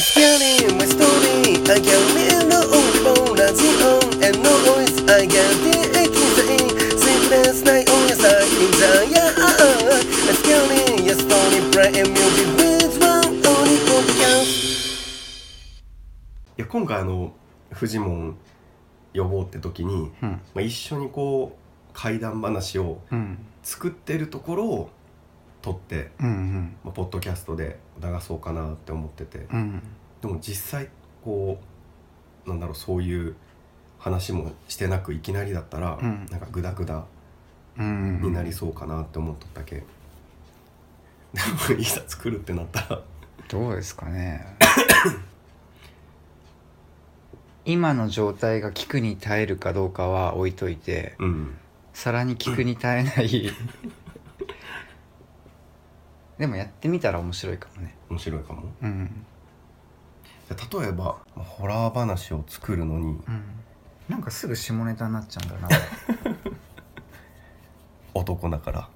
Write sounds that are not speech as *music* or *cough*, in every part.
スキ今回あのフジモン呼ぼうって時に、まあ、一緒にこう怪談話を作ってるところを、撮って、うんうん。まあ、ポッドキャストで流そうかなって思ってて、うんでも実際こうなんだろうそういう話もしてなくいきなりだったら、うん。なんかグダグダうんになりそうかなって思っとったけ、でもいざ作るってなったら。どうですかね。今の状態が聞くに耐えるかどうかは置いといてうん。さらに聞くに耐えないでもやってみたら面白いかもね。面白いかも？うん。例えばホラー話を作るのにうん。なんかすぐ下ネタになっちゃうんだな。*laughs* 男だから。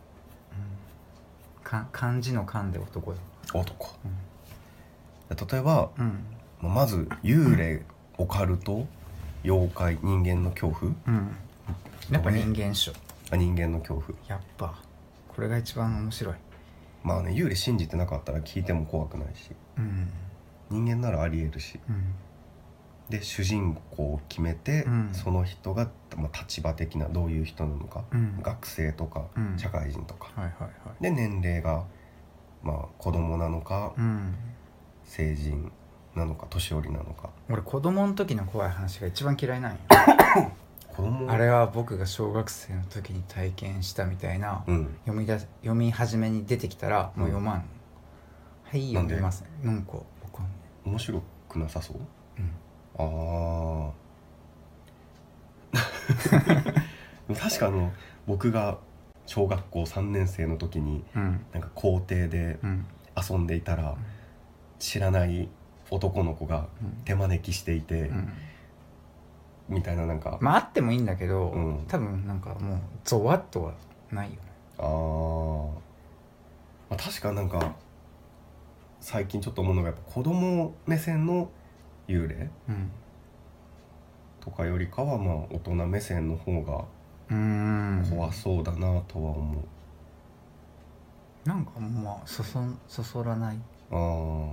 か漢字の漢で男だ。男、じゃあ例えばうん。まず幽霊オカルト妖怪人間の恐怖。うん。やっぱ人間賞あ人間の恐怖。やっぱこれが一番面白いまあね幽霊信じてなかったら聞いても怖くないし。うん。人間ならありえるし。うん。で主人公を決めて、うん。その人が、まあ、立場的などういう人なのか、うん。学生とか、うん。社会人とか。はいはいはい。で年齢が、まあ、子供なのか、うん。成人なのか年寄りなのか。俺子供の時の怖い話が一番嫌いなんよ *laughs* 子供。あれは僕が小学生の時に体験したみたいな、うん。読みだ読み始めに出てきたらもう読まん、はいなんで？読みますなんかわかんない。面白くなさそう？うん。ああ *laughs* 確かあの僕が小学校3年生の時にうん。なんか校庭でうん。遊んでいたら、知らない男の子がうん。手招きしていて、うんみたいななんか、まああってもいいんだけど、うん。多分なんかもうゾワッとはないよね。あー、まあ確かなんか最近ちょっと思うのがやっぱ子供目線の幽霊うん。とかよりかはまあ大人目線の方がうーん。怖そうだなとは思う、なんかまあそそそそらない。あー。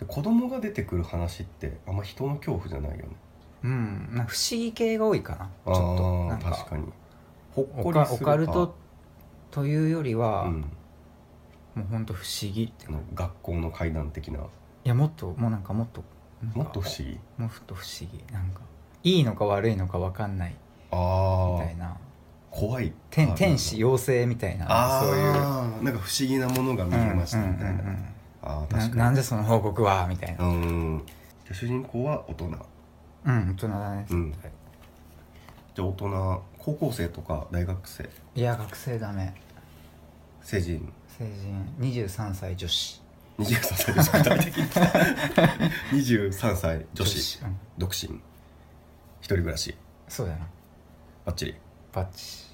で子供が出てくる話ってあんま人の恐怖じゃないよねうん。なんか不思議系が多いかな。ちょっと。あなん確かに。ほっこりするかカルト。というよりは、うん、もうほんと不思議って。あの学校の階段的な。いやもっともうなんかもっとなんかもっと不思議？もっと不思議。なんかいいのか悪いのか分かんない。ああみたいな。怖い。天あ天使妖精みたいなあそういう。なんか不思議なものが見えましたみたいな、うんうんうんうん。なああ確かに。なんでその報告はみたいな。うん。じゃあ主人公は大人うん大人だねうん。絶対。じゃあ大人高校生とか大学生？いや学生ダメ成人。成人。23歳女子。23歳女子具体的に23歳女子。うん。独身。一人暮らし。そうだな。バッチリ。バッチ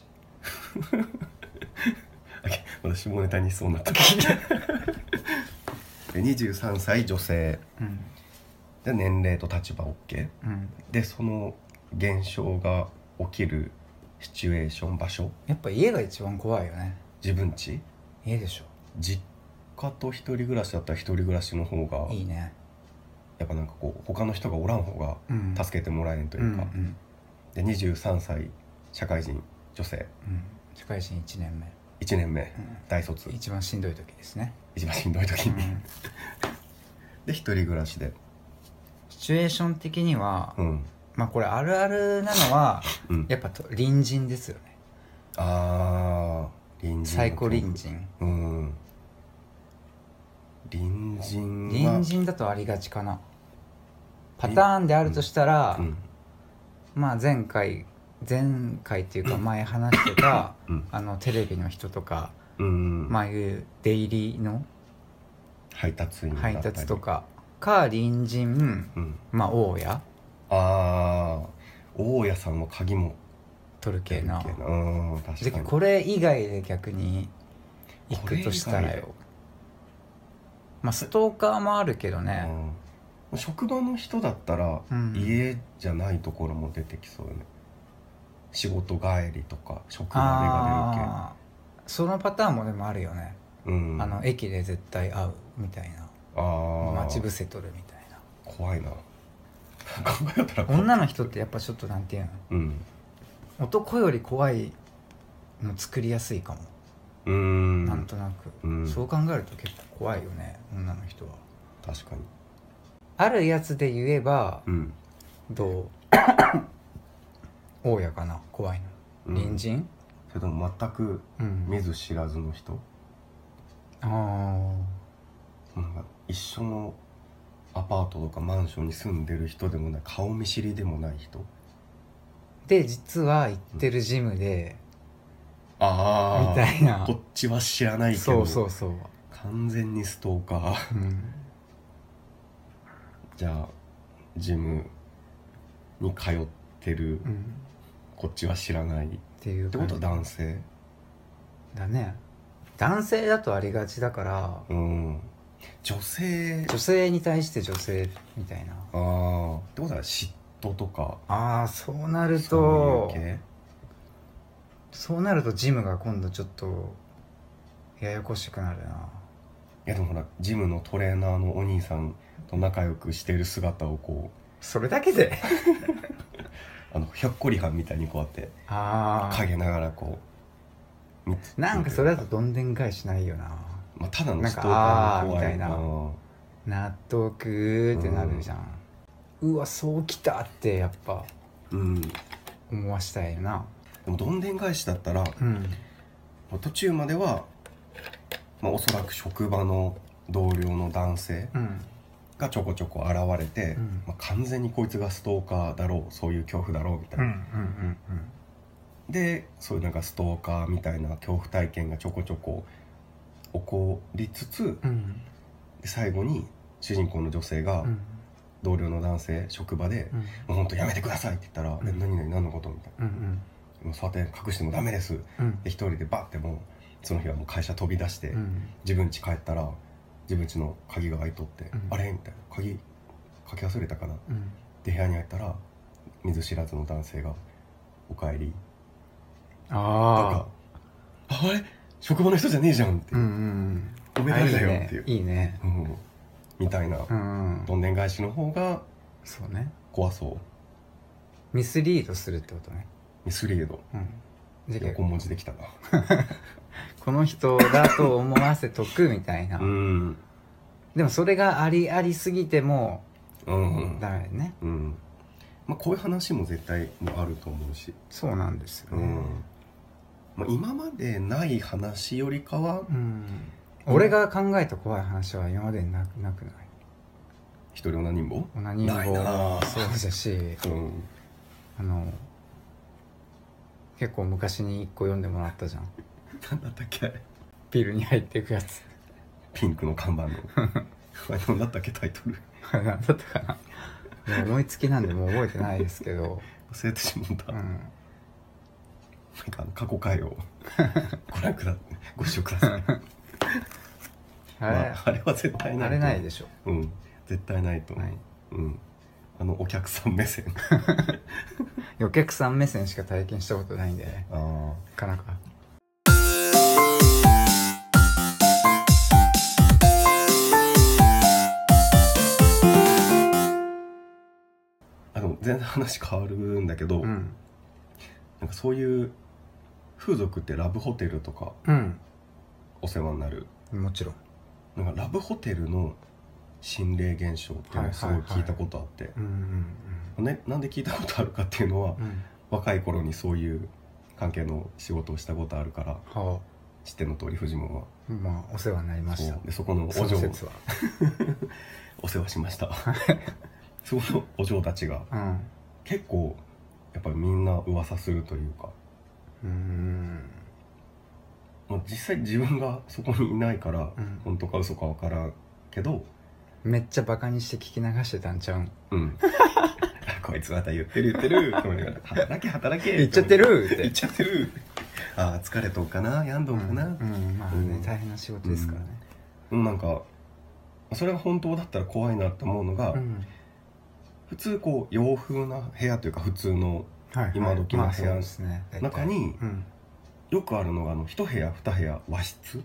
*laughs* あけ私もネタにしそうになった。*laughs* で23歳女性。うんで年齢と立場 OK うん。でその現象が起きるシチュエーション場所？やっぱ家が一番怖いよね。自分家？家でしょ。実家と一人暮らしだったら一人暮らしの方がいいね。やっぱなんかこう他の人がおらん方がうん。助けてもらえんとういうか、んで23歳社会人女性。うん。うん社会人1年目。1年目、うん。大卒。一番しんどい時ですね。一番しんどい時に、うん。*laughs* で一人暮らしで。シチュエーション的にはうん。まあこれあるあるなのはうん。やっぱと隣人ですよね。ああ隣人サイコ隣人。うん。隣人は。隣人だとありがちかな。パターンであるとしたら、うん。まあ前回前回っていうか前話してたうん。あのテレビの人とか、うん。まあいうデイリーの配達員だった配り達とかか隣人うんまあ大家あ大家さんの鍵も取る系なうん確かにこれ以外で逆に行くとしたらよまあストーカーもあるけどね、職場の人だったら、家じゃないところも出てきそうよね仕事帰りとか職場でがあーそのパターンもでもあるよね、うんあの駅で絶対会うみたいなあー。待ち伏せ取るみたいな。怖いな。考えたら怖い。女の人ってやっぱちょっとなんていうの？うん。男より怖いの作りやすいかも、うーん。なんとなく、うん。そう考えると結構怖いよね女の人は。確かに。あるやつで言えばうん。どう？*coughs* 大家かな？怖いの。うん。隣人？それとも全くうん。見ず知らずの人、あなんか一緒のアパートとかマンションに住んでる人でもない顔見知りでもない人？ーで実は行ってるジムで、あみたいな。こっちは知らないけそどうそうそう、完全にストーカー。うん、じゃあジムに通ってるうん、こっちは知らない。っっていうてことは感男性？じだね。男性だとありがちだからうん女性。女性に対して女性みたいな。ああってことは嫉妬とか。ああそうなるとそうなるとジムが今度ちょっとややこしくなるな。いやでもほらジムのトレーナーのお兄さんと仲良くしてる姿をこそれだけで？う *laughs* あのひょっこりはんみたいにこうやってああ陰ながらこうなんかそれだとどんでん返しないよなまあ、ただのなんかストーカーの怖い。あーみたいな。納得ってなるじゃん、うわそうきたってやっぱ。うん。で思わしたいよなもどんでん返しだったらうん。途中までは、まあ、おそらく職場の同僚の男性うん。がちょこちょこ現れて、うん。まあ、完全にこいつがストーカーだろうそういう恐怖だろうみたいな、うんうん。でそういうなんかストーカーみたいな恐怖体験がちょこちょこ起こりつつうん。最後に主人公の女性がうん。同僚の男性職場でうん「もうほんとやめてください」って言ったら「うん。え何々何のこと?」みたいうんうん。な「もうそうやって隠してもダメです」うん。で一人でバッてもうその日はもう会社飛び出して、うん。自分家帰ったら自分家の鍵が開いとって「うん。あれ?」みたいな「鍵かけ忘れたかな?」うん。で部屋に入ったら見ず知らずの男性が「おかえり」とあか「あれ？職場の人じゃねえじゃん」って。あうんうん「おめ誰だよ」っていう。いいね。うん。みたいな。うんうん。どんでん返しの方がそうね。怖そう。ミスリードするってことね。ミスリード。うん。横文字できたな。*laughs* この人だと思わせとくみたいな、うん。でもそれがありありすぎてもうん。ダメだよね。うん。まあこういう話も絶対あると思うし。そうなんですよね。うんまあ今までない話よりかはうん、俺が考えた怖い話は今までになくなくない一人女人もオナニないなーもあ。そうだしうん。あの結構昔に一個読んでもらったじゃん。何だったっけ？ビルに入っていくやつ。ピンクの看板の。何だったっけタイトル？*laughs* 何だったかな？思いつきなんでもう覚えてないですけど、忘れてしまった、なんうん、か過去回を。ご覧くだご視聴ください。あれ、まあ、あれは絶対ないあれないでしょ。うん。絶対ないと。思う、ない。うん。あのお客さん目線。*laughs* お客さん目線しか体験したことないんで。ねああなかなか。あでも全然話変わるんだけど、うん。なんかそういう風俗ってラブホテルとかうん。お世話になる。もちろん。なんかラブホテルの心霊現象っていうのをすごい聞いたことあって、うね、なんで聞いたことあるかっていうのはうん。うん若い頃にそういう関係の仕事をしたことあるからは知っての通りフジモンは。あまあお世話になりました。そう。でそこのおその嬢説は。*laughs* お世話しました。*laughs* そこのお嬢たちがうん。結構やっぱりみんな噂するというか、うん。まあ、実際自分がそこにいないから、うん。本当か嘘か分からんけどめっちゃバカにして聞き流してたんちゃうん？うん。*laughs* こいつまた言ってる言ってる。*laughs* 働け働け言っちゃってるって。言っちゃってる。ああ疲れとんかな？病んどんかな、うんうん。まあね、うん。大変な仕事ですからね。うんなんかそれが本当だったら怖いなって思うのが、うん。普通こう洋風な部屋というか普通のはい。はい今時の部屋。まあそうですね。大体中にうんよくあるのがあの1部屋2部屋和室っ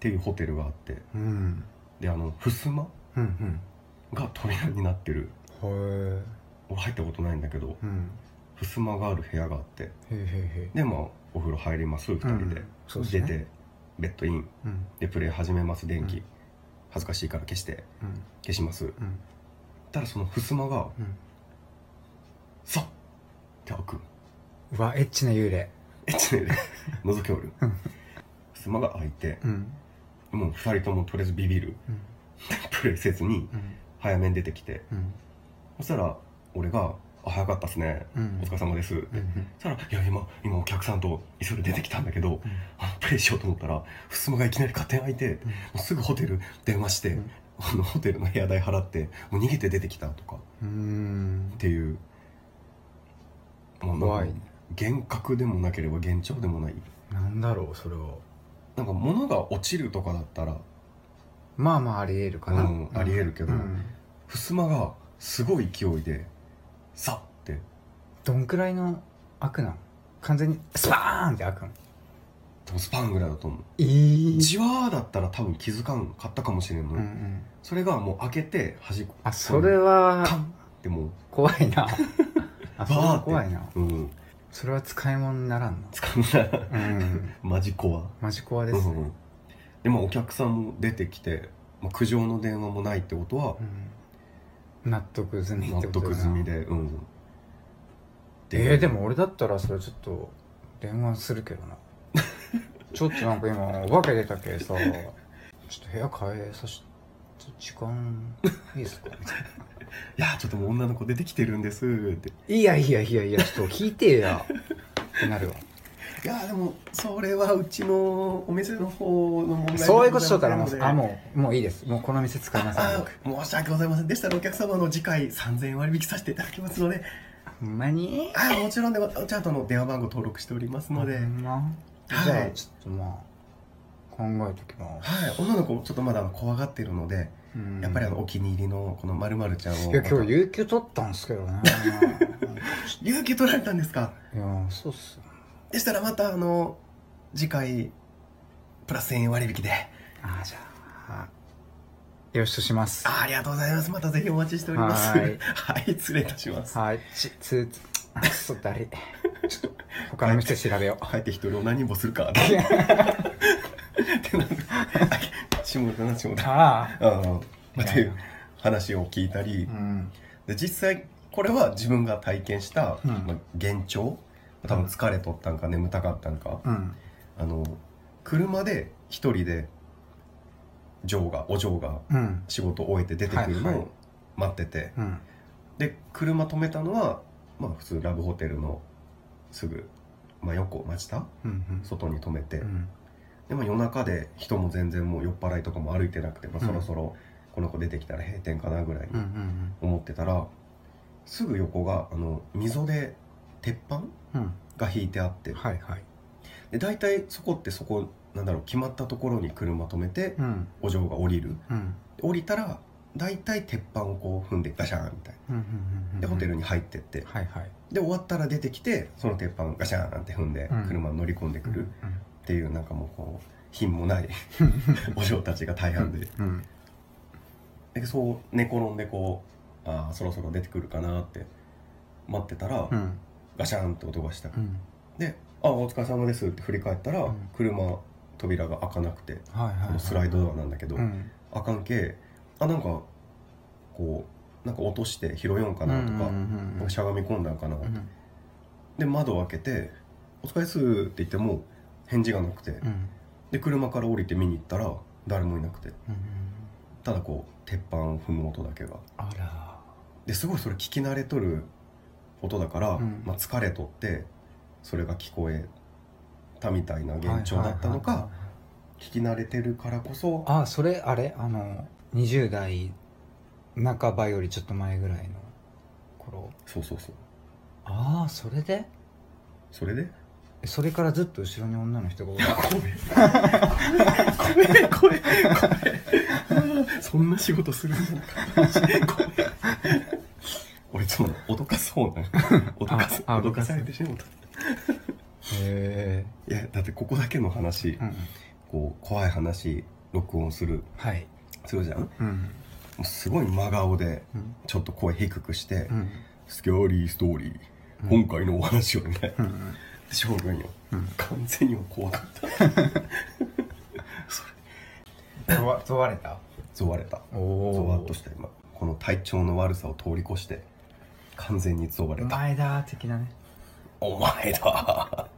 ていうホテルがあって。うん。であの襖うんが扉になってる。うんへ俺入ったことないんだけどえうん。襖がある部屋があって。へえへでまあお風呂入ります2人で、うん。そうですね。出てベッドイン。えうん。でプレイ始めます電気、うん。恥ずかしいから消して。うん。消します。うん。たらその襖がうん。さっって開く。うわエッチな幽霊。えちね覗きおるうん。襖が開いてうん。もう2人ともとりあえずビビる。うん。*laughs* プレイせずにうん。早めに出てきて。うん。そしたら俺が「あ早かったっすね、うん。お疲れ様です」って、うんそしたら「いや今今お客さんと急いで出てきたんだけど、うん。あのプレイしようと思ったら襖がいきなり勝手に開いて、もうすぐホテル電話して、うん。あのホテルの部屋代払ってもう逃げて出てきたとか。うん。っていうもうなんか怖いね。幻覚でもなければ幻聴でもない。なんだろうそれは。なんか物が落ちるとかだったら。まあまあありえるかな、うんありえるけどうん。襖がすごい勢いでさって。どんくらいの開くなん完全にスパーンって開くん多分スパンぐらいだと思う。えー。じわーだったら多分気づかんかったかもしれんの、うんうん。それがもう開けて端っこあそれはカンってもう。怖いなあそれは怖いな。うん。それは使い物にならん使うななうん。マジ怖マジ怖です。ね、うん。でもお客さんも出てきて、まあ、苦情の電話もないってことはうん。納得済みって納ことだな。得済みでうん。えー、でも俺だったらそれちょっと電話するけどな。*laughs* ちょっとなんか今お化け出たけさちょっと部屋変えさしちょっと時間いいですか？みたいな。*laughs* いやちょっともう女の子出てきてるんです。って。いやいやいやいやちょっと聞いてや。ってなるわ。いやでもそれはうちのお店の方の問題でそういうことしとったらもうあもうもういいです。もうこの店使いません申し訳ございません。でしたらお客様の次回3000円割引させていただきますので。ほんまに？あもちろんでもちゃんとの電話番号登録しておりますので、ま？はい。じゃあちょっとまあ考えときます、はい、女の子ちょっとまだ怖がってるので、うん。やっぱりあのお気に入りのこのまるまるちゃんを。いや今日有給取ったんすけどね。*laughs* 勇気取られたんですか？いやそうっすよ。でしたらまたあの次回プラス1000円割引で。ああじゃあよしとします。あありがとうございます。またぜひお待ちしております。はーい。はい失礼いたします。はい。ちつくそだりちょっと他の店調べよう。帰って一人何もするか *laughs* ってなる下田な下田。ああ。ああっていう話を聞いたり。うん。で実際これは自分が体験した、うん。まあ、幻聴多分疲れとったんか眠たかったんか、うん。あの車で一人でジョーがお嬢がうん。仕事を終えて出てくるのはいはい。を待ってて、うん。で車止めたのはまあ普通ラブホテルのすぐ真横真下うん。外に止めて、うんでも夜中で人も全然もう酔っ払いとかも歩いてなくて、まあ、うん。そろそろこの子出てきたら閉店かなぐらいにうんうん思ってたら、すぐ横があの溝で鉄板うん。が引いてあって。はいはい。で大体そこってそこなんだろう決まったところに車止めてうん。お嬢が降りる。うん。降りたら大体鉄板をこう踏んでガシャーンみたいうんうんうんなでホテルに入ってって。はいはい。で終わったら出てきてその鉄板ガシャーンって踏んでうん。車に乗り込んでくるっていうなんかもうこう品もないう *laughs* んお嬢たちが大半で。うん。でそう寝転んでこうああそろそろ出てくるかなって待ってたら、うん。ガシャンって音がした、うん。で「あお疲れ様です」って振り返ったら、うん。車扉が開かなくてはいはいはい。このスライドドアなんだけど、うん。開かんけあなんかこうなんか落として拾よんかなとか,、うんうんうんうん。なんかしゃがみ込んだんかな、うん。で窓を開けて「お疲れっす」って言っても返事がなくて、うん。で車から降りて見に行ったら誰もいなくて。うんただこう鉄板を踏む音だけが。あら。ですごいそれ聞き慣れとる音だから、うん。まあ、疲れとってそれが聞こえたみたいな幻聴だったのはいはいはいか聞き慣れてるからこそあそれあれ？あの20代半ばよりちょっと前ぐらいの頃。そうそうそう。ああそれで？それで？えそれからずっと後ろに女の人がおる。ごめん。ごめん。ごめん。ごめん。そそんな仕事するんじゃなかったごめん。俺ちょっと脅かそうな。脅かす。ああ脅かされてしまった。へいやだってここだけの話、えうん。こう怖い話録音する。はい。するじゃん。もうん。うすごい真顔でうん。ちょっと声低くして、うん。スキャーリーストーリー、うん。今回のお話をね、うんしょうがんよ、うん。完全に怖かった。*laughs* 問わ問われた？ゾワれた。おゾワっとした今。この体調の悪さを通り越して完全にゾワれた。お前だ的なね。お前だ